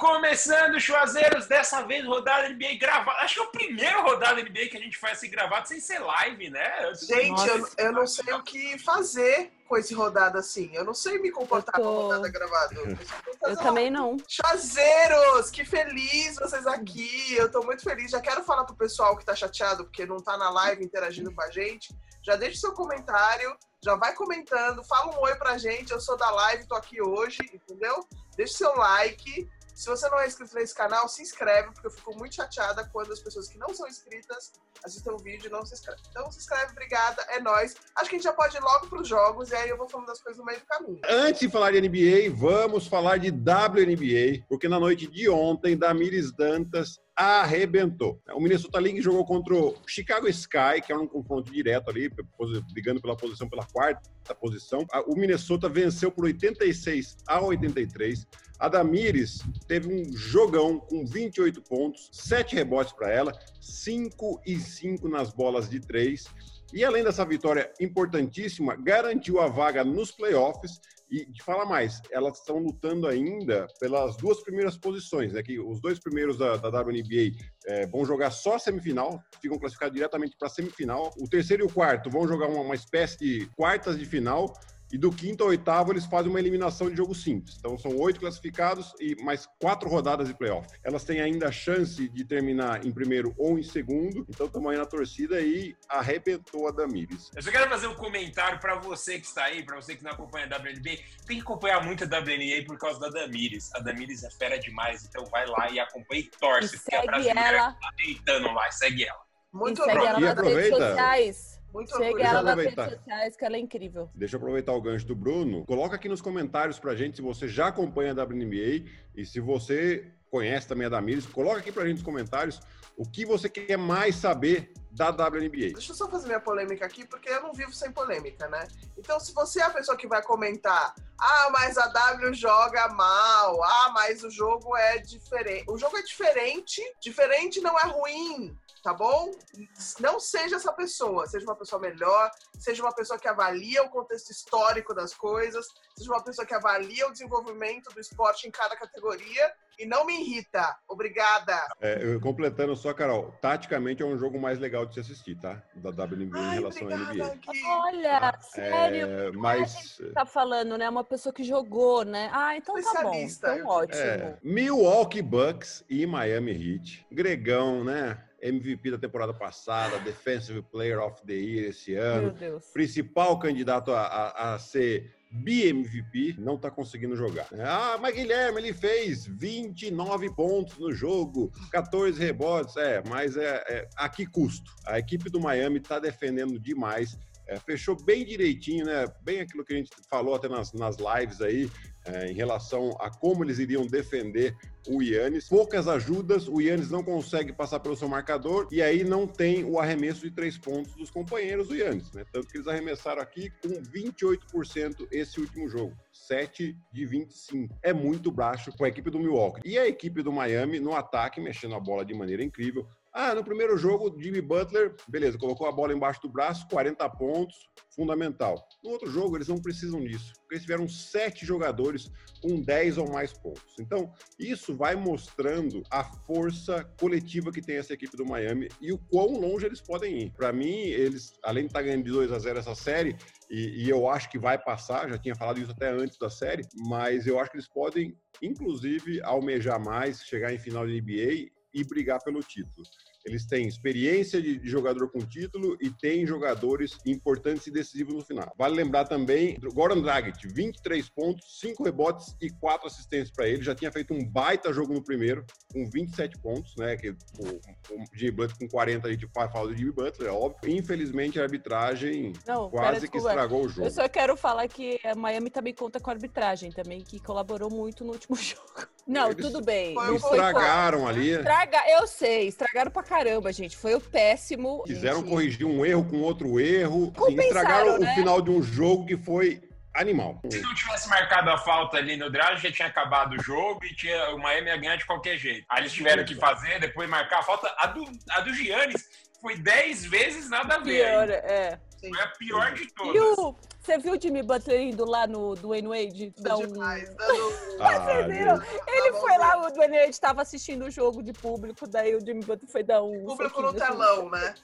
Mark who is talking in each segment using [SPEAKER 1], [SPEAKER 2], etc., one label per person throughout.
[SPEAKER 1] começando, Chuazeiros, dessa vez rodada NBA gravada. Acho que é o primeiro rodada NBA que a gente faz assim gravado sem ser live, né?
[SPEAKER 2] Gente, eu, eu, não sei o que fazer com esse rodada assim. Eu não sei me comportar tô... com rodada gravada.
[SPEAKER 3] Eu, eu também não.
[SPEAKER 2] Chazeiros, que feliz vocês aqui. Eu tô muito feliz. Já quero falar pro pessoal que tá chateado porque não tá na live interagindo com a gente. Já deixe seu comentário, já vai comentando, fala um oi pra gente. Eu sou da live, tô aqui hoje, entendeu? Deixe seu like se você não é inscrito nesse canal, se inscreve, porque eu fico muito chateada quando as pessoas que não são inscritas assistem o vídeo e não se inscrevem. Então se inscreve, obrigada, é nóis. Acho que a gente já pode ir logo para os jogos e aí eu vou falando das coisas no meio do caminho.
[SPEAKER 4] Antes de falar de NBA, vamos falar de WNBA, porque na noite de ontem, Damires Dantas arrebentou. O Minnesota Lynx jogou contra o Chicago Sky, que é um confronto direto ali, brigando pela posição, pela quarta posição. O Minnesota venceu por 86 a 83. A Damires teve um jogão com 28 pontos, 7 rebotes para ela, 5 e 5 nas bolas de 3. E além dessa vitória importantíssima, garantiu a vaga nos playoffs. E de falar mais, elas estão lutando ainda pelas duas primeiras posições, né? Que os dois primeiros da, da WNBA é, vão jogar só semifinal, ficam classificados diretamente para semifinal. O terceiro e o quarto vão jogar uma, uma espécie de quartas de final e do quinto ao oitavo, eles fazem uma eliminação de jogo simples. Então, são oito classificados e mais quatro rodadas de playoff. Elas têm ainda a chance de terminar em primeiro ou em segundo. Então, estamos aí na torcida e arrebentou a Damires.
[SPEAKER 1] Eu só quero fazer um comentário para você que está aí, para você que não acompanha a WNBA. Tem que acompanhar muito a WNBA por causa da Damires. A Damires é fera demais, então vai lá e acompanha e torce.
[SPEAKER 3] E porque a brasileira ela.
[SPEAKER 1] tá deitando lá. Segue ela.
[SPEAKER 3] Muito e segue ela nas redes sociais.
[SPEAKER 2] Muito
[SPEAKER 3] Chega ela nas redes sociais, que ela é incrível.
[SPEAKER 4] Deixa eu aproveitar o gancho do Bruno. Coloca aqui nos comentários pra gente se você já acompanha a WNBA e se você conhece também a Damires. Coloca aqui pra gente nos comentários o que você quer mais saber da WNBA.
[SPEAKER 2] Deixa eu só fazer minha polêmica aqui, porque eu não vivo sem polêmica, né? Então, se você é a pessoa que vai comentar, ah, mas a W joga mal, ah, mas o jogo é diferente. O jogo é diferente, diferente não é ruim tá bom? Não seja essa pessoa, seja uma pessoa melhor, seja uma pessoa que avalia o contexto histórico das coisas, seja uma pessoa que avalia o desenvolvimento do esporte em cada categoria e não me irrita. Obrigada.
[SPEAKER 4] É, completando só, Carol, taticamente é um jogo mais legal de se assistir, tá? Da WNBA em relação à NBA.
[SPEAKER 3] Olha, tá? sério. É, mas tá falando, né? Uma pessoa que jogou, né? Ah, então tá bom. Então ótimo. É,
[SPEAKER 4] Milwaukee Bucks e Miami Heat. Gregão, né? MVP da temporada passada, Defensive Player of the Year esse ano, principal candidato a, a, a ser BMVP, não está conseguindo jogar. Ah, mas Guilherme, ele fez 29 pontos no jogo, 14 rebotes, é, mas é, é a que custo? A equipe do Miami está defendendo demais, é, fechou bem direitinho, né? Bem aquilo que a gente falou até nas, nas lives aí, é, em relação a como eles iriam defender o Yannis. Poucas ajudas, o Yannis não consegue passar pelo seu marcador e aí não tem o arremesso de três pontos dos companheiros do Yannis, né? Tanto que eles arremessaram aqui com 28% esse último jogo. 7 de 25. É muito baixo com a equipe do Milwaukee. E a equipe do Miami no ataque, mexendo a bola de maneira incrível. Ah, no primeiro jogo, Jimmy Butler, beleza, colocou a bola embaixo do braço, 40 pontos, fundamental. No outro jogo, eles não precisam disso, porque eles tiveram sete jogadores com 10 ou mais pontos. Então, isso vai mostrando a força coletiva que tem essa equipe do Miami e o quão longe eles podem ir. Para mim, eles, além de estar tá ganhando de 2 a 0 essa série, e, e eu acho que vai passar, já tinha falado isso até antes da série, mas eu acho que eles podem, inclusive, almejar mais, chegar em final de NBA e brigar pelo título. Eles têm experiência de, jogador com título e têm jogadores importantes e decisivos no final. Vale lembrar também Goran Dragic, 23 pontos, 5 rebotes e 4 assistências para ele. Já tinha feito um baita jogo no primeiro, com 27 pontos, né? Que o, o Jimmy Butler com 40 a gente fala do Jimmy Butler, é óbvio. Infelizmente a arbitragem Não, quase que estragou o jogo.
[SPEAKER 3] Eu só quero falar que a Miami também conta com a arbitragem também, que colaborou muito no último jogo. Não, Eles tudo bem.
[SPEAKER 4] Não estragaram ali.
[SPEAKER 3] Estraga, eu sei, estragaram pra caramba, gente. Foi o péssimo.
[SPEAKER 4] Quiseram
[SPEAKER 3] gente.
[SPEAKER 4] corrigir um erro com outro erro. Assim, estragaram né? o final de um jogo que foi animal.
[SPEAKER 1] Se não tivesse marcado a falta ali no drive, já tinha acabado o jogo e tinha, o Miami ia ganhar de qualquer jeito. Aí eles tiveram que fazer, depois marcar a falta. A do, a do Giannis foi 10 vezes nada a ver.
[SPEAKER 3] Pior, é.
[SPEAKER 1] Sim. Foi a pior de todas. E o,
[SPEAKER 3] você viu o Jimmy Butler indo lá no Dwayne Wade?
[SPEAKER 2] Dar um... Demais,
[SPEAKER 3] ah? Ele foi lá, o Dwayne Wade estava assistindo o jogo de público, daí o Jimmy Butler foi dar um.
[SPEAKER 2] Público no telão, né?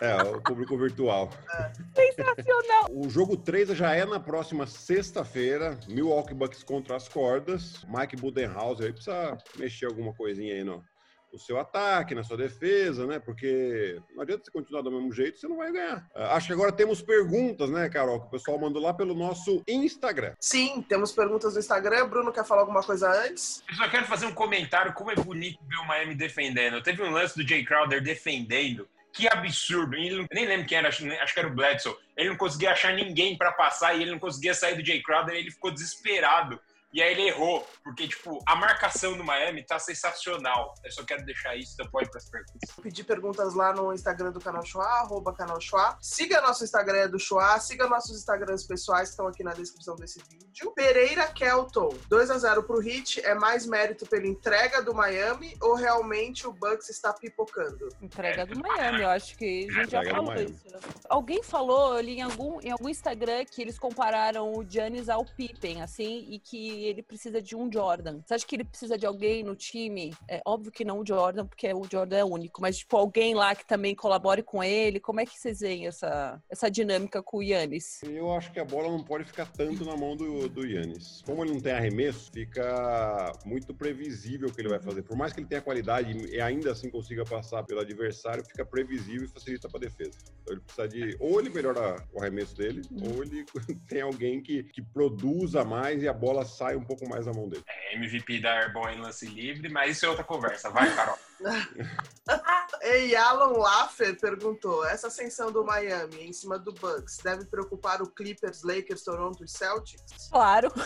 [SPEAKER 4] É, o público virtual.
[SPEAKER 3] É. Sensacional.
[SPEAKER 4] O jogo 3 já é na próxima sexta-feira. Milwaukee Bucks contra as cordas. Mike Budenhauser aí precisa mexer alguma coisinha aí no, no seu ataque, na sua defesa, né? Porque não adianta você continuar do mesmo jeito, você não vai ganhar. Ah, acho que agora temos perguntas, né, Carol? Que o pessoal mandou lá pelo nosso Instagram.
[SPEAKER 2] Sim, temos perguntas no Instagram. Bruno quer falar alguma coisa antes?
[SPEAKER 1] Eu só quero fazer um comentário como é bonito ver o Miami defendendo. Teve um lance do Jay Crowder defendendo. Que absurdo. Ele, nem lembro quem era, acho que era o Bledsoe. Ele não conseguia achar ninguém para passar e ele não conseguia sair do Jay Crowder. Ele ficou desesperado e aí ele errou, porque, tipo, a marcação do Miami tá sensacional. Eu só quero deixar isso, então pode ir pras perguntas.
[SPEAKER 2] Pedir perguntas lá no Instagram do Canal Chua, arroba Canal Chua. Siga nosso Instagram do Chua, siga nossos Instagrams pessoais que estão aqui na descrição desse vídeo. Pereira Kelton, 2 a 0 pro Hit, é mais mérito pela entrega do Miami ou realmente o Bucks está pipocando?
[SPEAKER 3] Entrega do Miami, eu acho que a gente já falou isso. Alguém falou ali em algum, em algum Instagram que eles compararam o Giannis ao Pippen, assim, e que ele precisa de um Jordan. Você acha que ele precisa de alguém no time? É óbvio que não o Jordan, porque o Jordan é único, mas tipo alguém lá que também colabore com ele. Como é que vocês veem essa, essa dinâmica com o Yannis?
[SPEAKER 4] Eu acho que a bola não pode ficar tanto na mão do, do Yannis. Como ele não tem arremesso, fica muito previsível o que ele vai fazer. Por mais que ele tenha qualidade e ainda assim consiga passar pelo adversário, fica previsível e facilita para a defesa. Então ele precisa de ou ele melhora o arremesso dele, ou ele tem alguém que, que produza mais e a bola sai sai um pouco mais na mão dele.
[SPEAKER 1] É, MVP da Airborne em lance livre, mas isso é outra conversa. Vai, Carol.
[SPEAKER 2] e Alan Laffer perguntou: essa ascensão do Miami em cima do Bucks deve preocupar o Clippers, Lakers, Toronto e Celtics?
[SPEAKER 3] Claro.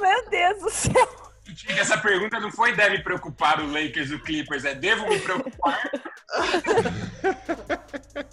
[SPEAKER 3] Meu Deus do céu.
[SPEAKER 1] Essa pergunta não foi deve preocupar o Lakers e o Clippers, é devo me preocupar?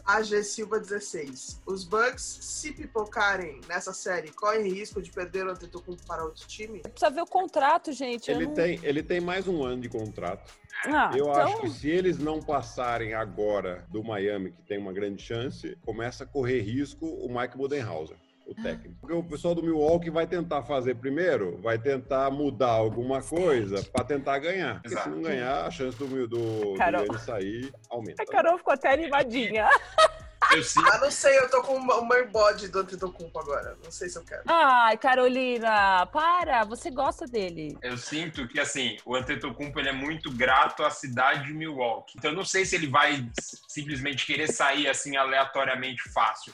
[SPEAKER 2] AG Silva 16. Os Bucks, se pipocarem nessa série, correm risco de perder o Antetokounmpo para outro time?
[SPEAKER 3] Precisa ver o contrato, gente.
[SPEAKER 4] Ele, não... tem, ele tem mais um ano de contrato. Ah, eu então... acho que se eles não passarem agora do Miami, que tem uma grande chance, começa a correr risco o Mike Budenhauser o técnico. Porque o pessoal do Milwaukee vai tentar fazer primeiro, vai tentar mudar alguma coisa para tentar ganhar. Porque se não ganhar, a chance do, do, Carol. do sair aumenta.
[SPEAKER 3] A Carol ficou até animadinha.
[SPEAKER 2] Eu Ah, não sei, eu tô com o meu bode do Antetokounmpo agora. Não sei se eu quero.
[SPEAKER 3] Ai, Carolina, para, você gosta dele.
[SPEAKER 1] Eu sinto que, assim, o Antetokounmpo ele é muito grato à cidade de Milwaukee. Então, eu não sei se ele vai simplesmente querer sair, assim, aleatoriamente fácil.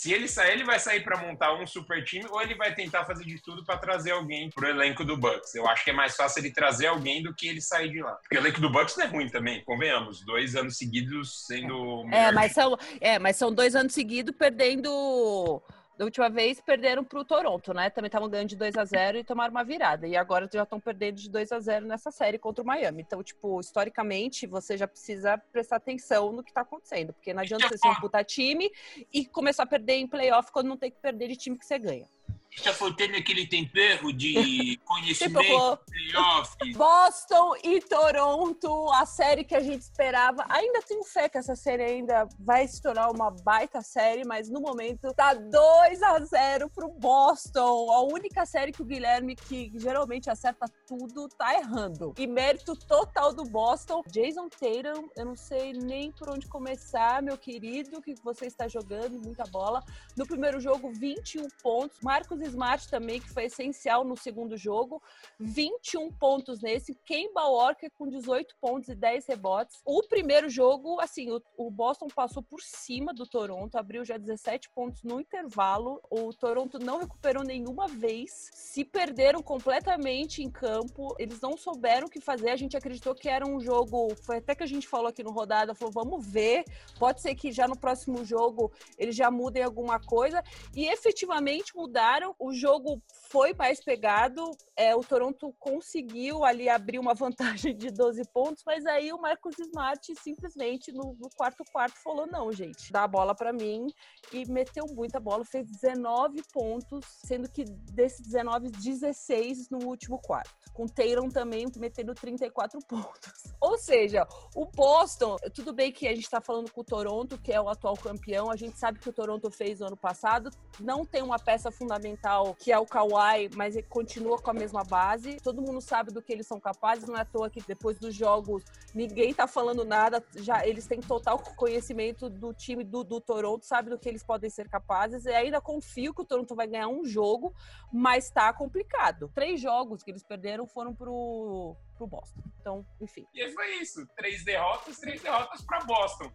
[SPEAKER 1] Se ele sair, ele vai sair para montar um super time ou ele vai tentar fazer de tudo para trazer alguém pro elenco do Bucks. Eu acho que é mais fácil ele trazer alguém do que ele sair de lá. Porque o elenco do Bucks não é ruim também, convenhamos. Dois anos seguidos sendo.
[SPEAKER 3] É, mas são, é, mas são dois anos seguidos perdendo da última vez perderam para o Toronto, né? Também estavam ganhando de 2 a 0 e tomaram uma virada. E agora já estão perdendo de 2 a 0 nessa série contra o Miami. Então, tipo, historicamente, você já precisa prestar atenção no que está acontecendo. Porque não adianta você ser um puta time e começar a perder em playoff quando não tem que perder de time que você ganha
[SPEAKER 1] está faltando aquele tempero de conhecimento,
[SPEAKER 3] playoff. Boston e Toronto, a série que a gente esperava. Ainda tenho fé que essa série ainda vai se tornar uma baita série, mas no momento tá 2 a 0 pro Boston. A única série que o Guilherme, que geralmente acerta tudo, tá errando. E mérito total do Boston. Jason Tatum, eu não sei nem por onde começar, meu querido, que você está jogando muita bola. No primeiro jogo, 21 pontos. Marcos Marcos Smart também, que foi essencial no segundo jogo, 21 pontos nesse. Kemba Walker com 18 pontos e 10 rebotes. O primeiro jogo, assim, o, o Boston passou por cima do Toronto, abriu já 17 pontos no intervalo. O Toronto não recuperou nenhuma vez, se perderam completamente em campo. Eles não souberam o que fazer. A gente acreditou que era um jogo. Foi até que a gente falou aqui no rodada, falou, vamos ver. Pode ser que já no próximo jogo eles já mudem alguma coisa. E efetivamente mudaram o jogo foi mais pegado. é, o Toronto conseguiu ali abrir uma vantagem de 12 pontos, mas aí o Marcos Smart simplesmente no, no quarto quarto falou: não, gente, dá a bola para mim e meteu muita bola, fez 19 pontos, sendo que desses 19, 16 no último quarto. Com Taylor também metendo 34 pontos. Ou seja, o Boston, tudo bem que a gente tá falando com o Toronto, que é o atual campeão, a gente sabe que o Toronto fez no ano passado, não tem uma peça fundamental que é o Kawhi, mas continua com a mesma base. Todo mundo sabe do que eles são capazes, não é à toa que depois dos jogos ninguém tá falando nada, já eles têm total conhecimento do time do, do Toronto, sabe do que eles podem ser capazes. E ainda confio que o Toronto vai ganhar um jogo, mas tá complicado. Três jogos que eles perderam foram pro, pro Boston. Então, enfim.
[SPEAKER 1] E foi isso. Três derrotas, três derrotas para Boston.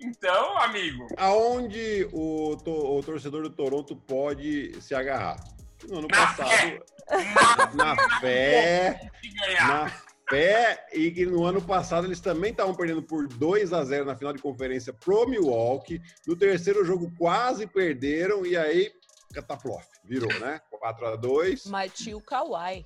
[SPEAKER 1] Então, amigo.
[SPEAKER 4] Aonde o, to, o torcedor do Toronto pode se agarrar? No ano na passado. Fé. Na, na fé. Na fé. E que no ano passado eles também estavam perdendo por 2 a 0 na final de conferência pro Milwaukee. No terceiro jogo quase perderam. E aí, cataplof. Virou, né? 4 a 2
[SPEAKER 3] Mas tinha o Kawhi.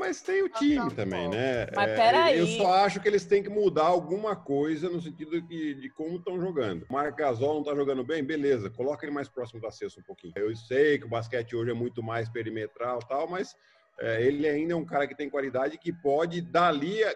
[SPEAKER 4] Mas tem o time também, né?
[SPEAKER 3] Mas é, peraí.
[SPEAKER 4] Eu só acho que eles têm que mudar alguma coisa no sentido de, de como estão jogando. O Marc Gasol não tá jogando bem? Beleza, coloca ele mais próximo da cesta um pouquinho. Eu sei que o basquete hoje é muito mais perimetral e tal, mas é, ele ainda é um cara que tem qualidade que pode, dali, a,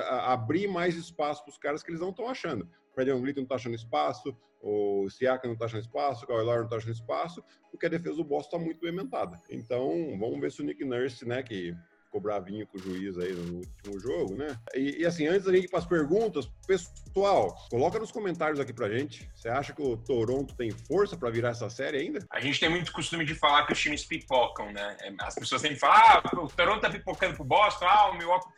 [SPEAKER 4] a, abrir mais espaço para os caras que eles não estão achando. O Fred Van não está achando espaço, o Siaka não está achando espaço, o Kawhi não está achando espaço, porque a defesa do Boston está muito pimentada. Então, vamos ver se o Nick Nurse, né, que ficou bravinho com o juiz aí no último jogo, né? E, e assim, antes da gente ir para as perguntas, pessoal, coloca nos comentários aqui pra gente. Você acha que o Toronto tem força para virar essa série ainda?
[SPEAKER 1] A gente tem muito costume de falar que os times pipocam, né? É, as pessoas sempre falam, ah, o Toronto tá pipocando pro Boston, ah, o Milwaukee.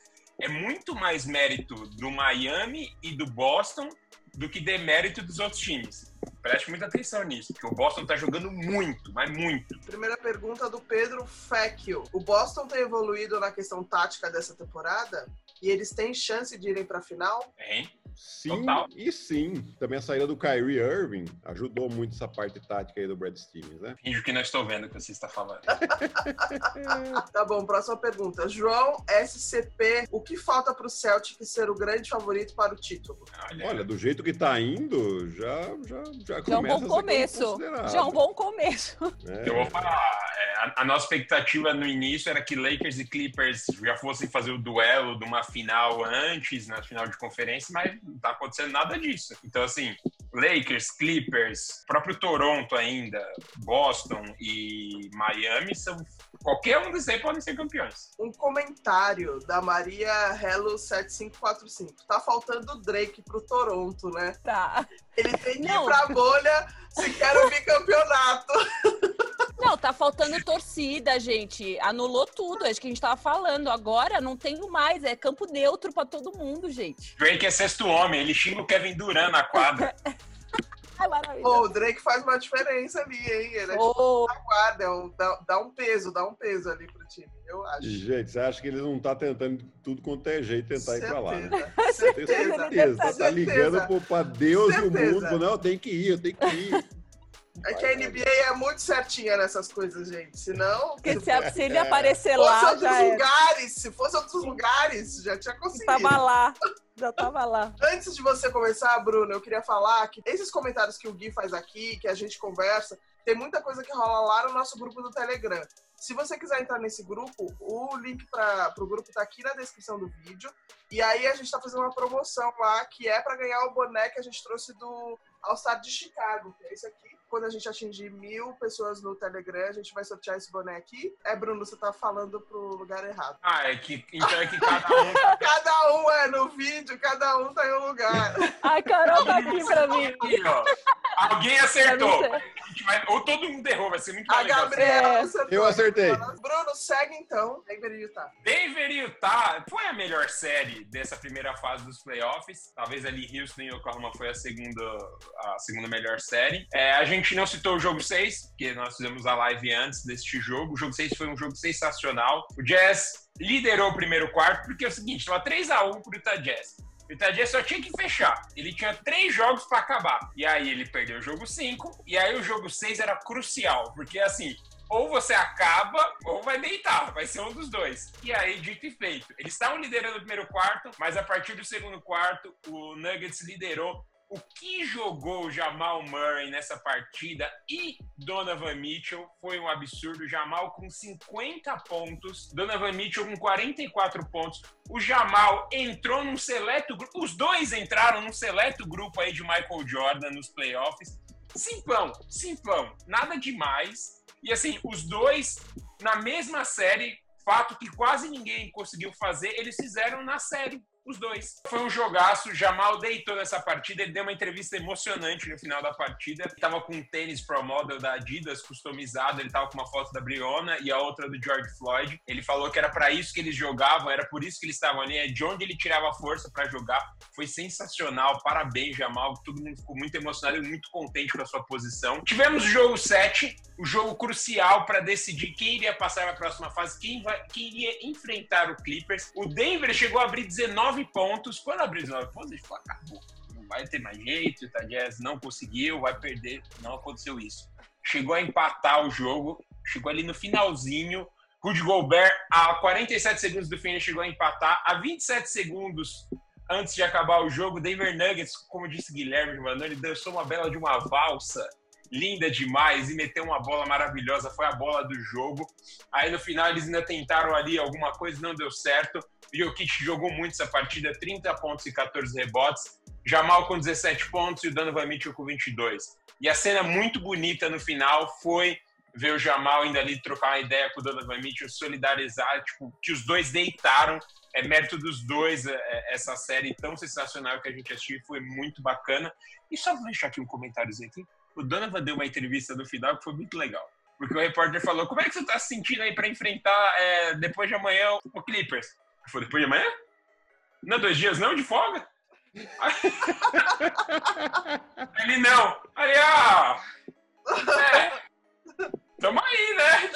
[SPEAKER 1] É muito mais mérito do Miami e do Boston do que demérito dos outros times. Preste muita atenção nisso, porque o Boston tá jogando muito, mas muito.
[SPEAKER 2] Primeira pergunta do Pedro Fecchio. O Boston tem evoluído na questão tática dessa temporada? E eles têm chance de irem pra final?
[SPEAKER 1] Tem.
[SPEAKER 4] Sim Total. e sim. Também a saída do Kyrie Irving ajudou muito essa parte tática aí do Brad Stevens, né?
[SPEAKER 1] Finge que não estou vendo o que você está falando.
[SPEAKER 2] tá bom, próxima pergunta. João SCP, o que falta para o Celtic ser o grande favorito para o título?
[SPEAKER 4] Olha, Olha do jeito que está indo, já, já, já, já é um
[SPEAKER 3] bom começo. Já é um bom começo.
[SPEAKER 1] É. Eu vou falar, é, a, a nossa expectativa no início era que Lakers e Clippers já fossem fazer o duelo de uma final antes, na final de conferência, mas não tá acontecendo nada disso. Então, assim, Lakers, Clippers, próprio Toronto ainda, Boston e Miami são. Qualquer um desses aí podem ser campeões.
[SPEAKER 2] Um comentário da Maria Hello7545. Tá faltando o Drake pro Toronto, né?
[SPEAKER 3] Tá.
[SPEAKER 2] Ele tem que ir pra bolha se quer o bicampeonato.
[SPEAKER 3] Tá faltando torcida, gente. Anulou tudo, acho que a gente tava falando. Agora não tenho mais, é campo neutro para todo mundo, gente.
[SPEAKER 1] Drake é sexto homem, ele xinga o Kevin Durant na quadra.
[SPEAKER 2] oh, o Drake faz uma diferença ali, hein? Ele é oh. tipo na guarda, é um, dá, dá, um peso, dá um peso ali pro time, eu acho.
[SPEAKER 4] Gente, você acha que ele não tá tentando tudo quanto é jeito tentar certeza. ir pra lá, né?
[SPEAKER 2] Certeza,
[SPEAKER 4] certeza. Tá, tá ligando pro, pra Deus certeza. e o mundo. Não, tem que ir, eu tenho que ir.
[SPEAKER 2] É que a NBA é muito certinha nessas coisas, gente. Senão.
[SPEAKER 3] Porque se, se, se ele aparecer lá.
[SPEAKER 2] Se fosse outros lugares, se fosse outros lugares, já tinha conseguido.
[SPEAKER 3] Tava lá. Já tava lá.
[SPEAKER 2] Antes de você começar, Bruno, eu queria falar que esses comentários que o Gui faz aqui, que a gente conversa, tem muita coisa que rola lá no nosso grupo do Telegram. Se você quiser entrar nesse grupo, o link para o grupo está aqui na descrição do vídeo. E aí a gente está fazendo uma promoção lá que é para ganhar o boné que a gente trouxe do All Star de Chicago, que é esse aqui quando a gente atingir mil pessoas no Telegram, a gente vai sortear esse boné aqui. É, Bruno, você tá falando pro lugar errado.
[SPEAKER 1] Ah, é que então é que cada um.
[SPEAKER 2] cada um é no vídeo, cada um tá em um lugar.
[SPEAKER 3] Ai, Carol tá aqui pra mim.
[SPEAKER 1] Alguém acertou. Vai... ou todo mundo errou, vai ser muito
[SPEAKER 2] A Gabriela é. acertou.
[SPEAKER 4] Eu acertei.
[SPEAKER 2] Bruno, segue então. Denver e Utah.
[SPEAKER 1] Denver e Utah foi a melhor série dessa primeira fase dos playoffs. Talvez ali Houston e Oklahoma foi a segunda, a segunda melhor série. É, a gente não citou o jogo 6, porque nós fizemos a live antes deste jogo. O jogo 6 foi um jogo sensacional. O Jazz liderou o primeiro quarto, porque é o seguinte, estava 3x1 pro Utah Jazz. O Utah Jazz só tinha que fechar. Ele tinha três jogos para acabar. E aí ele perdeu o jogo 5. E aí o jogo 6 era crucial. Porque assim, ou você acaba ou vai deitar, vai ser um dos dois. E aí, dito e feito, eles estavam liderando o primeiro quarto, mas a partir do segundo quarto, o Nuggets liderou o que jogou Jamal Murray nessa partida e Donovan Mitchell foi um absurdo. Jamal com 50 pontos, Donovan Mitchell com 44 pontos. O Jamal entrou num seleto grupo, os dois entraram num seleto grupo aí de Michael Jordan nos playoffs. Simplão, simplão, nada demais. E assim, os dois na mesma série, fato que quase ninguém conseguiu fazer, eles fizeram na série os dois. Foi um jogaço, Jamal deitou nessa partida, ele deu uma entrevista emocionante no final da partida. Ele tava com um tênis Pro Model da Adidas customizado, ele tava com uma foto da Briona e a outra do George Floyd. Ele falou que era para isso que eles jogavam, era por isso que eles estavam ali, é de onde ele tirava força para jogar. Foi sensacional, parabéns, Jamal. Todo mundo ficou muito emocionado e muito contente com a sua posição. Tivemos o jogo 7, o jogo crucial para decidir quem iria passar para a próxima fase, quem, vai, quem iria enfrentar o Clippers. O Denver chegou a abrir 19 19 pontos. Quando abriu 19 pontos, a gente falou, acabou. Não vai ter mais jeito, o Jazz não conseguiu, vai perder. Não aconteceu isso. Chegou a empatar o jogo, chegou ali no finalzinho. Rudy Gobert, a 47 segundos do fim, chegou a empatar. A 27 segundos antes de acabar o jogo, Denver Nuggets, como disse Guilherme ele dançou uma bela de uma valsa linda demais e meteu uma bola maravilhosa, foi a bola do jogo. Aí no final eles ainda tentaram ali alguma coisa, não deu certo. O Jokic jogou muito essa partida, 30 pontos e 14 rebotes. Jamal com 17 pontos e o Donovan Mitchell com 22. E a cena muito bonita no final foi ver o Jamal ainda ali trocar uma ideia com o Donovan Mitchell, solidarizar, tipo, que os dois deitaram. É mérito dos dois é, é, essa série tão sensacional que a gente assistiu, foi muito bacana. E só vou deixar aqui um comentáriozinho aqui o Donovan deu uma entrevista no final que foi muito legal. Porque o repórter falou: Como é que você está se sentindo aí para enfrentar é, depois de amanhã o Clippers? Foi depois de amanhã? Não, dois dias não, de folga? Ele não. Aí, ah, é, tamo aí, né?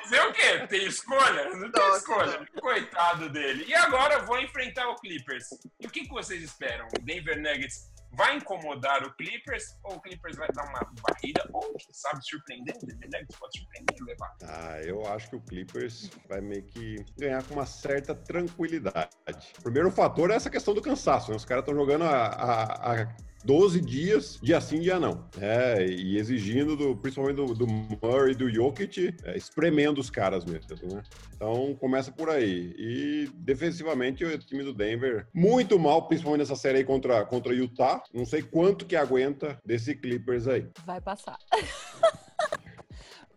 [SPEAKER 1] Fazer o quê? Tem escolha? Não tem escolha. Coitado dele. E agora vou enfrentar o Clippers. E o que, que vocês esperam? O Denver Nuggets vai incomodar o Clippers ou o Clippers vai dar uma barriga ou, quem sabe, surpreender o Nuggets pode surpreender e levar?
[SPEAKER 4] Ah, eu acho que o Clippers vai meio que ganhar com uma certa tranquilidade. Primeiro fator é essa questão do cansaço, né? Os caras estão jogando a, a, a 12 dias, dia sim, dia não. É, e exigindo, do, principalmente do, do Murray e do Jokic, é, espremendo os caras mesmo, né? Então, começa por aí. E, defensivamente, o time do Denver, muito mal, principalmente nessa série aí contra, contra Utah. Não sei quanto que aguenta desse Clippers aí.
[SPEAKER 3] Vai passar.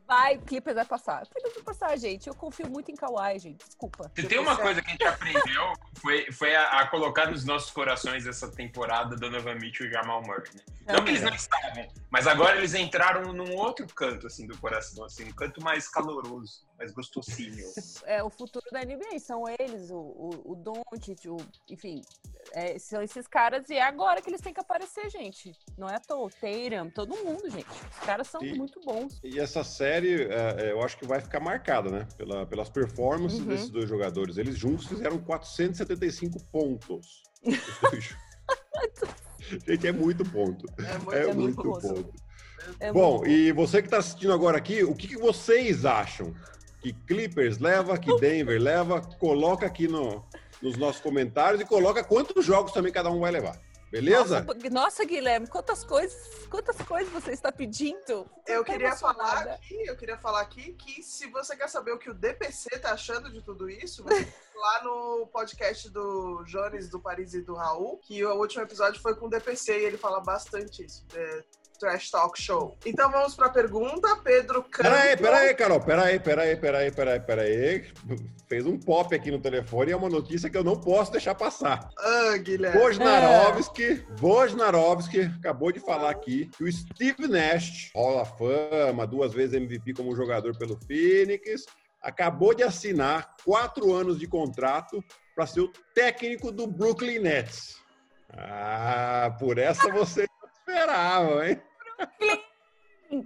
[SPEAKER 3] Vai, Clippers vai passar. Clippers vai passar, gente. Eu confio muito em Kawhi, gente. Desculpa.
[SPEAKER 1] Se tem uma coisa que a gente aprendeu, foi, foi a, a, colocar nos nossos corações essa temporada Donovan Mitchell e Jamal Murray, né? Não, não que eles não estavam, mas agora eles entraram num outro canto, assim, do coração, assim, um canto mais caloroso, mais gostosinho.
[SPEAKER 3] É o futuro da NBA, são eles, o, o, o Doncic, o, enfim, é, são esses caras e é agora que eles têm que aparecer, gente. Não é à toa. Tatum, todo mundo, gente. Os caras são e, muito bons.
[SPEAKER 4] E essa série, é, é, eu acho que vai ficar marcada, né? Pela, pelas performances uhum. desses dois jogadores. Eles juntos fizeram 475 pontos. gente, é muito ponto. É muito, é muito ponto. É Bom, muito e você que está assistindo agora aqui, o que, que vocês acham? Que Clippers leva, que Denver leva? Coloca aqui no, nos nossos comentários e coloca quantos jogos também cada um vai levar. Beleza?
[SPEAKER 3] Nossa, nossa, Guilherme, quantas coisas, quantas coisas você está pedindo?
[SPEAKER 2] Eu queria falar aqui, eu queria falar aqui que se você quer saber o que o DPC tá achando de tudo isso, você lá no podcast do Jones, do Paris e do Raul, que o último episódio foi com o DPC e ele fala bastante isso. É, Trash Talk Show. Então vamos para a pergunta, Pedro Campos.
[SPEAKER 4] Peraí, peraí, Carol, peraí, peraí, peraí, peraí, peraí. Fez um pop aqui no telefone e é uma notícia que eu não posso deixar passar.
[SPEAKER 2] Ah, Guilherme.
[SPEAKER 4] Wojnarowski, é. Wojnarowski acabou de falar aqui que o Steve Nash, rola fama, duas vezes MVP como jogador pelo Phoenix, acabou de assinar quatro anos de contrato para ser o técnico do Brooklyn Nets. Ah, por essa você esperava, hein?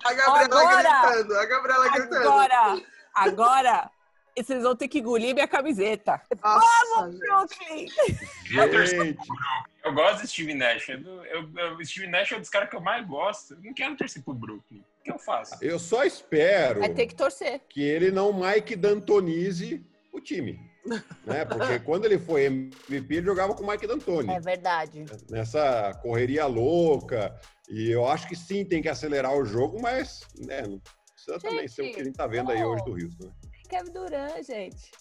[SPEAKER 2] A Gabriela agora, gritando, a Gabriela gritando.
[SPEAKER 3] Agora, agora, vocês vão ter que engolir minha camiseta. Nossa, Vamos, Brooklyn!
[SPEAKER 1] Gente. Eu gosto de Steve Nash. Eu, eu, Steve Nash é um dos caras que eu mais gosto. Eu não quero torcer pro Brooklyn. que eu faço?
[SPEAKER 4] Eu só espero.
[SPEAKER 3] Vai ter que torcer.
[SPEAKER 4] Que ele não Mike D'Antonize o time. Né? Porque quando ele foi MVP, ele jogava com o Mike D'Antoni.
[SPEAKER 3] É verdade.
[SPEAKER 4] Nessa correria louca. E eu acho que sim, tem que acelerar o jogo, mas né, não precisa gente, também ser o que a gente tá vendo oh, aí hoje do Houston. Né?
[SPEAKER 3] Kevin Durant, gente.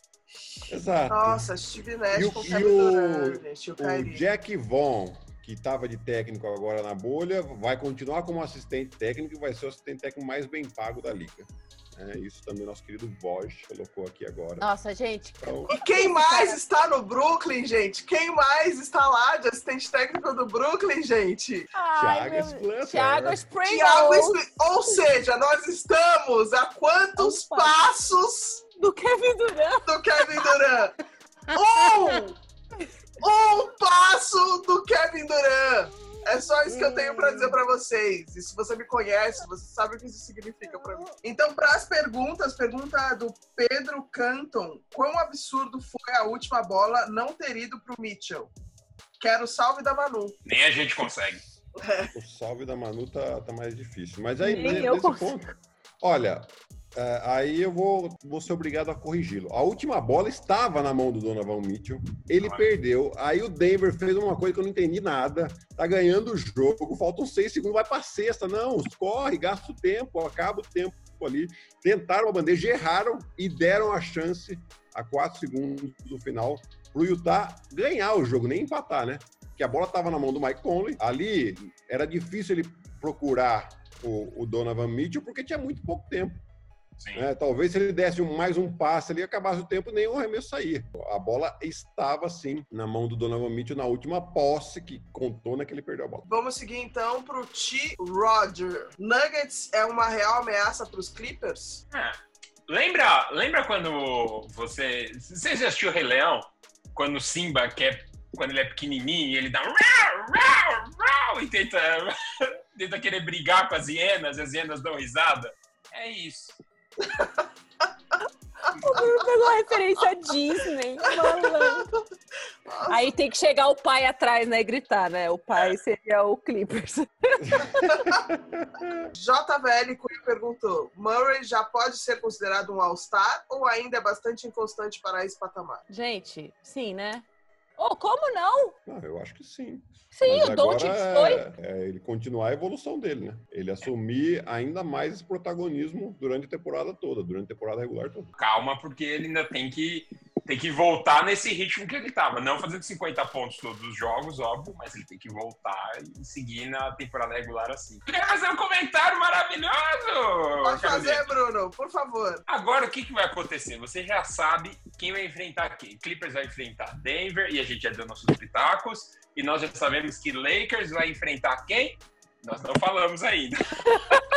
[SPEAKER 4] Exato.
[SPEAKER 2] Nossa, Steve Nash e com o Kevin Durant, gente.
[SPEAKER 4] O, o Jack Vaughn, que estava de técnico agora na bolha, vai continuar como assistente técnico e vai ser o assistente técnico mais bem pago da liga. É, isso também nosso querido Bosch colocou aqui agora.
[SPEAKER 3] Nossa, gente.
[SPEAKER 2] Então... E quem mais está no Brooklyn, gente? Quem mais está lá de assistente técnico do Brooklyn, gente?
[SPEAKER 3] Thiago Splunter. Thiago Springer.
[SPEAKER 2] Ou seja, nós estamos a quantos passos
[SPEAKER 3] do Kevin Durant?
[SPEAKER 2] Do Kevin Durant. um! Um passo do Kevin Durant! É só isso que eu tenho para dizer para vocês. E se você me conhece, você sabe o que isso significa para mim. Então, para as perguntas, pergunta do Pedro Canton: Quão absurdo foi a última bola não ter ido pro Mitchell? Quero o salve da Manu.
[SPEAKER 1] Nem a gente consegue.
[SPEAKER 4] É. O salve da Manu tá, tá mais difícil. Mas aí, nesse ponto. Olha, é, aí eu vou, vou ser obrigado a corrigi-lo. A última bola estava na mão do Donovan Mitchell, ele perdeu. Aí o Denver fez uma coisa que eu não entendi nada. Tá ganhando o jogo, faltam seis segundos, vai pra sexta. Não, corre, gasta o tempo, acaba o tempo ali. Tentaram a bandeja, erraram e deram a chance a quatro segundos do final pro Utah ganhar o jogo, nem empatar, né? Que a bola estava na mão do Mike Conley. Ali era difícil ele procurar o, o Donovan Mitchell porque tinha muito pouco tempo. É, talvez se ele desse mais um passe ali, acabasse o tempo, nenhum arremesso sair. A bola estava, sim, na mão do Donovan Mitchell na última posse que contou naquele perdeu a bola.
[SPEAKER 2] Vamos seguir, então, para o T. Roger. Nuggets é uma real ameaça para os Clippers?
[SPEAKER 1] É. Lembra, lembra quando você... Você já assistiu o Rei Leão? Quando o Simba quer... Quando ele é pequenininho e ele dá... E tenta, tenta querer brigar com as hienas e as hienas dão risada. É isso.
[SPEAKER 3] O Bruno pegou a referência Disney, malandro. Aí tem que chegar o pai atrás, né, e gritar, né? O pai seria o Clippers.
[SPEAKER 2] JVL Cunha perguntou: Murray já pode ser considerado um All-Star ou ainda é bastante inconstante para esse patamar?
[SPEAKER 3] Gente, sim, né? Oh, como não?
[SPEAKER 4] não? Eu acho que sim.
[SPEAKER 3] Sim, Mas o Doncic foi.
[SPEAKER 4] É, é, ele continuar a evolução dele, né? Ele assumir ainda mais esse protagonismo durante a temporada toda, durante a temporada regular toda.
[SPEAKER 1] Calma, porque ele ainda tem que tem que voltar nesse ritmo que ele estava. Não fazendo 50 pontos todos os jogos, óbvio, mas ele tem que voltar e seguir na temporada regular assim. Queria fazer um comentário maravilhoso!
[SPEAKER 2] Pode fazer, Bruno, por favor.
[SPEAKER 1] Agora, o que, que vai acontecer? Você já sabe quem vai enfrentar quem. Clippers vai enfrentar Denver, e a gente já deu nossos pitacos. E nós já sabemos que Lakers vai enfrentar quem? Nós não falamos ainda.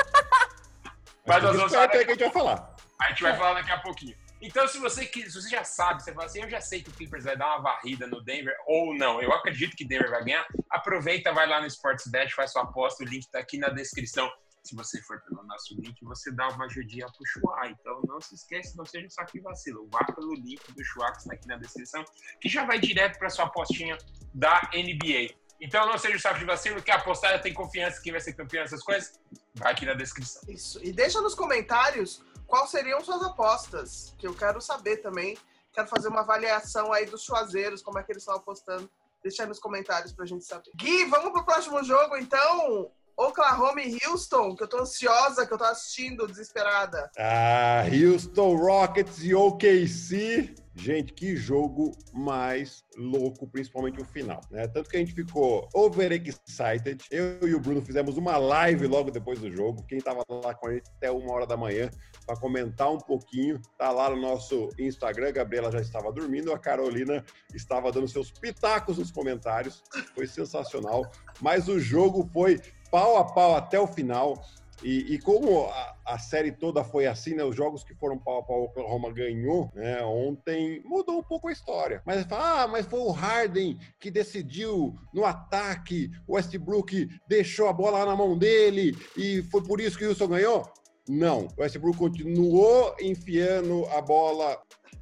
[SPEAKER 4] mas nós vamos falar. Que a gente vai falar.
[SPEAKER 1] A gente vai falar daqui a pouquinho. Então, se você, você já sabe, você fala assim, eu já sei que o Clippers vai dar uma varrida no Denver, ou não, eu acredito que Denver vai ganhar, aproveita, vai lá no Sportsbet, faz sua aposta, o link está aqui na descrição. Se você for pelo nosso link, você dá uma ajudinha pro Chua. Então, não se esqueça, não seja só que vacilo. Vá pelo link do Chua que está aqui na descrição, que já vai direto para sua apostinha da NBA. Então, não seja saco de vacilo, quer apostar, tem confiança que vai ser campeão dessas coisas? Vai aqui na descrição.
[SPEAKER 2] Isso. E deixa nos comentários quais seriam suas apostas, que eu quero saber também. Quero fazer uma avaliação aí dos chuazeiros, como é que eles estão apostando. Deixa aí nos comentários pra gente saber. Gui, vamos pro próximo jogo, então? Oklahoma e Houston, que eu tô ansiosa, que eu tô assistindo, desesperada.
[SPEAKER 4] Ah, Houston Rockets e OKC. Gente, que jogo mais louco, principalmente o final, né? Tanto que a gente ficou overexcited. Eu e o Bruno fizemos uma live logo depois do jogo. Quem tava lá com a gente até uma hora da manhã para comentar um pouquinho, tá lá no nosso Instagram. A Gabriela já estava dormindo, a Carolina estava dando seus pitacos nos comentários. Foi sensacional. Mas o jogo foi pau a pau até o final. E, e como a, a, série toda foi assim, né? Os jogos que foram pau a pau, o Oklahoma ganhou, né? Ontem mudou um pouco a história. Mas ah, mas foi o Harden que decidiu no ataque, o Westbrook deixou a bola na mão dele e foi por isso que o Wilson ganhou? Não. O Westbrook continuou enfiando a bola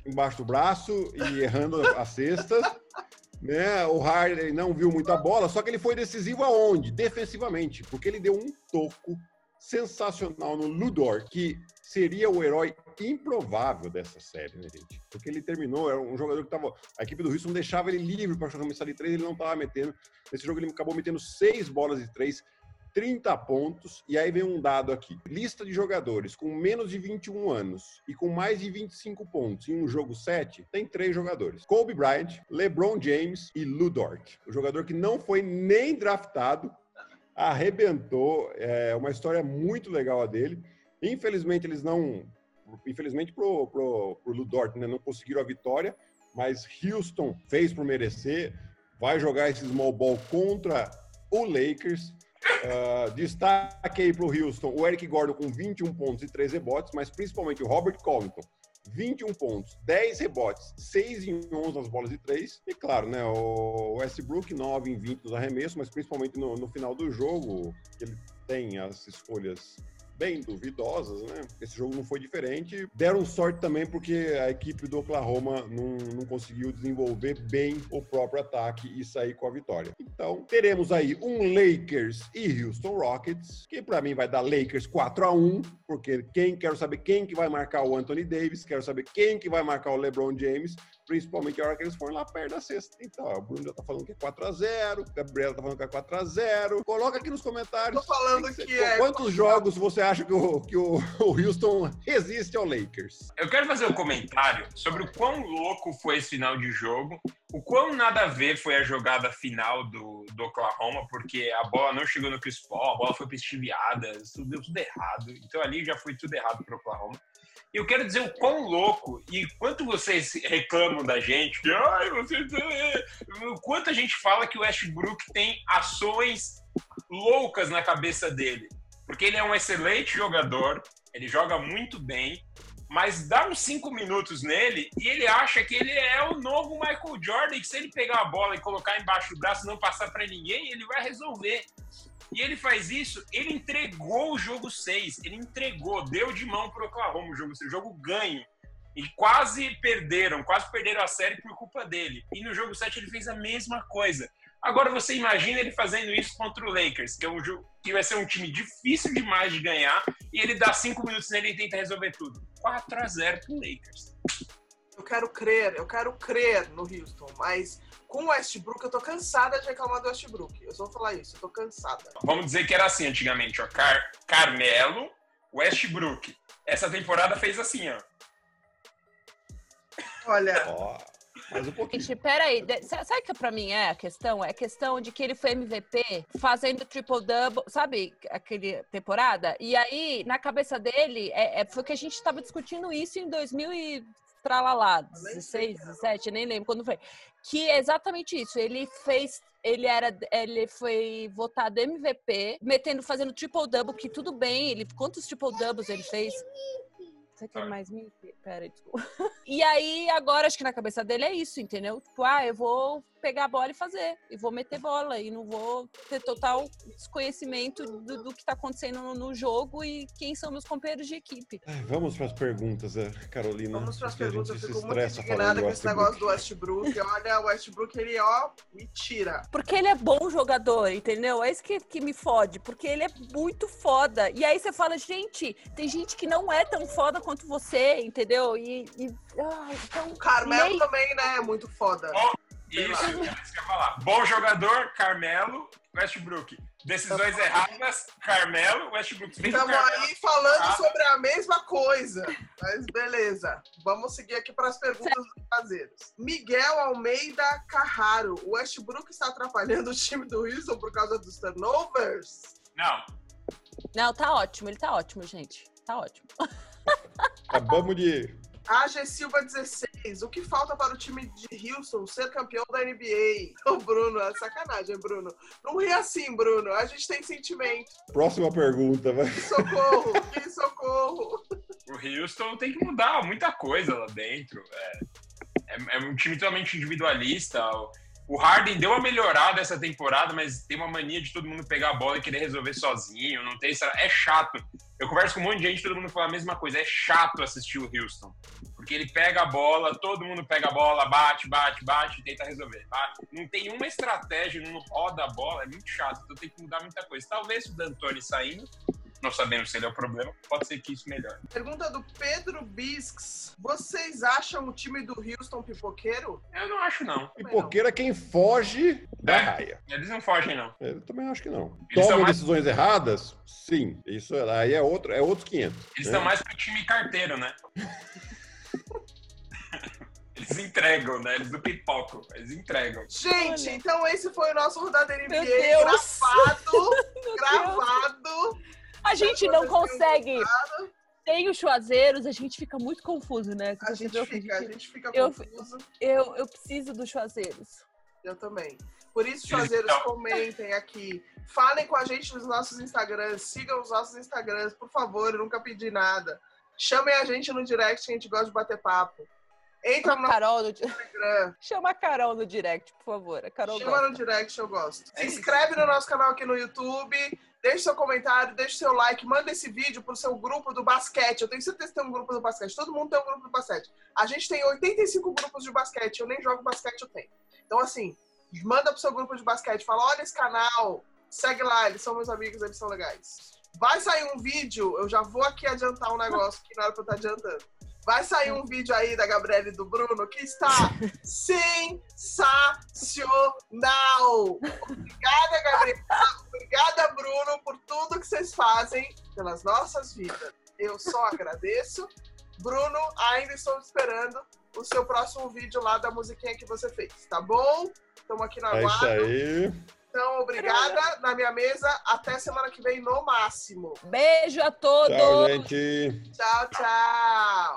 [SPEAKER 4] embaixo do braço e errando as cestas. Né? O Harden não viu muita bola, só que ele foi decisivo aonde? Defensivamente, porque ele deu um toco sensacional no Ludor, que seria o herói improvável dessa série, né, gente? Porque ele terminou, era um jogador que tava. A equipe do Houston deixava ele livre para começar de três, ele não estava metendo. Nesse jogo ele acabou metendo seis bolas de três. 30 pontos, e aí vem um dado aqui. Lista de jogadores com menos de 21 anos e com mais de 25 pontos em um jogo 7, tem três jogadores. Kobe Bryant, LeBron James e Lu Dort. O jogador que não foi nem draftado, arrebentou. É uma história muito legal a dele. Infelizmente, eles não. Infelizmente, pro, pro, pro Ludort, né, não conseguiram a vitória, mas Houston fez por merecer. Vai jogar esse small ball contra o Lakers. Uh, destaque aí para o Houston o Eric Gordon com 21 pontos e 3 rebotes, mas principalmente o Robert Covington 21 pontos, 10 rebotes, 6 em 11 nas bolas de 3. E claro, né, o Westbrook 9 em 20 nos arremessos, mas principalmente no, no final do jogo, ele tem as escolhas bem duvidosas, né? Esse jogo não foi diferente. Deram sorte também porque a equipe do Oklahoma não, não conseguiu desenvolver bem o próprio ataque e sair com a vitória. Então, teremos aí um Lakers e Houston Rockets, que para mim vai dar Lakers 4 a 1 porque quem quero saber quem que vai marcar o Anthony Davis, quero saber quem que vai marcar o LeBron James, principalmente a hora que eles forem lá perto da sexta. Então, o Bruno já tá falando que é 4x0, Gabriela tá falando que é 4x0. Coloca aqui nos comentários.
[SPEAKER 2] Tô falando que, que é.
[SPEAKER 4] Quantos jogos você acha que, o, que o, o Houston resiste ao Lakers?
[SPEAKER 1] Eu quero fazer um comentário sobre o quão louco foi esse final de jogo, o quão nada a ver foi a jogada final do, do Oklahoma, porque a bola não chegou no Chris Paul, a bola foi para deu tudo errado. Então ali já foi tudo errado pro Oklahoma. Eu quero dizer o quão louco e quanto vocês reclamam da gente, que ai, tá- quanto a gente fala que o Westbrook tem ações loucas na cabeça dele. Porque ele é um excelente jogador, ele joga muito bem, mas dá uns cinco minutos nele e ele acha que ele é o novo Michael Jordan, que se ele pegar a bola e colocar embaixo do braço e não passar para ninguém, ele vai resolver. E ele faz isso, ele entregou o jogo 6, ele entregou, deu de mão pro Oklahoma o jogo 6, o jogo ganho. E quase perderam, quase perderam a série por culpa dele. E no jogo 7 ele fez a mesma coisa. Agora você imagina ele fazendo isso contra o Lakers, que, é um jogo, que vai ser um time difícil demais de ganhar, e ele dá 5 minutos nele e tenta resolver tudo. 4 a 0 pro Lakers.
[SPEAKER 2] Eu quero crer, eu quero crer no Houston, mas com o Westbrook, eu tô cansada de reclamar do Westbrook. Eu só vou falar isso, eu tô cansada.
[SPEAKER 1] Vamos dizer que era assim antigamente, ó. Car Carmelo, Westbrook. Essa temporada fez assim, ó.
[SPEAKER 2] Olha.
[SPEAKER 4] Oh. Mais um pouquinho.
[SPEAKER 3] Gente, peraí, sabe que pra mim é a questão? É a questão de que ele foi MVP fazendo triple-double, sabe aquele temporada? E aí, na cabeça dele, é, é, foi que a gente tava discutindo isso em 2000 e tralalá, 16, 17, nem lembro quando foi. Que é exatamente isso. Ele fez ele era ele foi votado MVP, metendo fazendo triple double, que tudo bem, ele quantos triple doubles ele fez? Você quer mais mim? Pera, desculpa. E aí, agora, acho que na cabeça dele é isso, entendeu? Tipo, ah, eu vou pegar a bola e fazer. E vou meter bola. E não vou ter total desconhecimento do, do que está acontecendo no, no, jogo e quem são meus companheiros de equipe.
[SPEAKER 4] vamos para as perguntas, eh, Carolina.
[SPEAKER 2] Vamos para as perguntas. Eu fico muito indignada com esse negócio do Westbrook. Olha, o Westbrook, ele, ó, me tira.
[SPEAKER 3] Porque ele é bom jogador, entendeu? É isso que, que me fode. Porque ele é muito foda. E aí você fala, gente, tem gente que não é tão foda quanto você, entendeu? E. e ah, então,
[SPEAKER 2] o Carmelo também, né? É muito foda.
[SPEAKER 1] Isso, é isso que eu ia falar. Bom jogador, Carmelo, Westbrook. Decisões erradas, Carmelo, Westbrook.
[SPEAKER 2] Estamos aí falando ah. sobre a mesma coisa. Mas beleza. Vamos seguir aqui para as perguntas dos brasileiros. Miguel Almeida Carraro. O Westbrook está atrapalhando o time do Wilson por causa dos turnovers?
[SPEAKER 1] Não.
[SPEAKER 3] Não, tá ótimo. Ele tá ótimo, gente. Tá ótimo.
[SPEAKER 4] Acabamos de
[SPEAKER 2] AG Silva 16. O que falta para o time de Houston ser campeão da NBA? Ô, Bruno, é sacanagem, Bruno. Não ri assim, Bruno. A gente tem sentimento.
[SPEAKER 4] Próxima pergunta, vai.
[SPEAKER 2] Que socorro, que socorro.
[SPEAKER 1] O Houston tem que mudar muita coisa lá dentro. É, é, é um time totalmente individualista. O Harden deu uma melhorada essa temporada, mas tem uma mania de todo mundo pegar a bola e querer resolver sozinho. Não tem É chato. Eu converso com um monte de gente, todo mundo fala a mesma coisa. É chato assistir o Houston. Porque ele pega a bola, todo mundo pega a bola, bate, bate, bate tenta resolver. Não tem uma estratégia, não roda a bola, é muito chato. Então tem que mudar muita coisa. Talvez o D'Antoni saindo, não sabemos se ele é o problema, pode ser que isso melhore.
[SPEAKER 2] Pergunta do Pedro Bisks. Vocês acham o time do Houston pipoqueiro?
[SPEAKER 1] Eu não acho, não.
[SPEAKER 4] Pipoqueiro é quem foge da é, raia.
[SPEAKER 1] Eles não fogem, não.
[SPEAKER 4] Eu também acho que não. Tomam mais... decisões erradas? Sim. Isso aí é, outro, é outros 500.
[SPEAKER 1] Eles né? estão mais pro time carteiro, né? Eles entregam, né? Eles do pipocam. Eles entregam.
[SPEAKER 2] Gente, Olha. então esse foi o nosso Rodada NBA gravado. gravado.
[SPEAKER 3] A gente não consegue. Tem os chuazeiros, a gente fica muito confuso, né?
[SPEAKER 2] A gente, fica, a gente fica confuso.
[SPEAKER 3] Eu, eu preciso dos chuazeiros.
[SPEAKER 2] Eu também. Por isso, chuazeiros, comentem aqui. Falem com a gente nos nossos Instagrams. Sigam os nossos Instagrams, por favor. Eu nunca pedi nada. Chamem a gente no direct, que a gente gosta de bater papo. Entra no
[SPEAKER 3] Carol no Instagram. Chama a Carol no direct, por favor. A Carol
[SPEAKER 2] Chama gosta. no direct, eu gosto. Se inscreve no nosso canal aqui no YouTube. Deixe seu comentário, deixe seu like, manda esse vídeo pro seu grupo do basquete. Eu tenho certeza que tem um grupo do basquete. Todo mundo tem um grupo do basquete. A gente tem 85 grupos de basquete. Eu nem jogo basquete, eu tenho. Então, assim, manda pro seu grupo de basquete. Fala, olha esse canal, segue lá, eles são meus amigos, eles são legais. Vai sair um vídeo, eu já vou aqui adiantar um negócio que não era pra eu estar adiantando. Vai sair um vídeo aí da Gabriela e do Bruno que está sensacional. Obrigada, Gabriela. Obrigada, Bruno, por tudo que vocês fazem pelas nossas vidas. Eu só agradeço. Bruno, ainda estou esperando o seu próximo vídeo lá da musiquinha que você fez, tá bom? Estamos aqui na
[SPEAKER 4] guarda. É isso aí.
[SPEAKER 2] Então, obrigada na minha mesa. Até semana que vem, no máximo.
[SPEAKER 3] Beijo a todos.
[SPEAKER 4] Tchau, gente.
[SPEAKER 2] Tchau, tchau.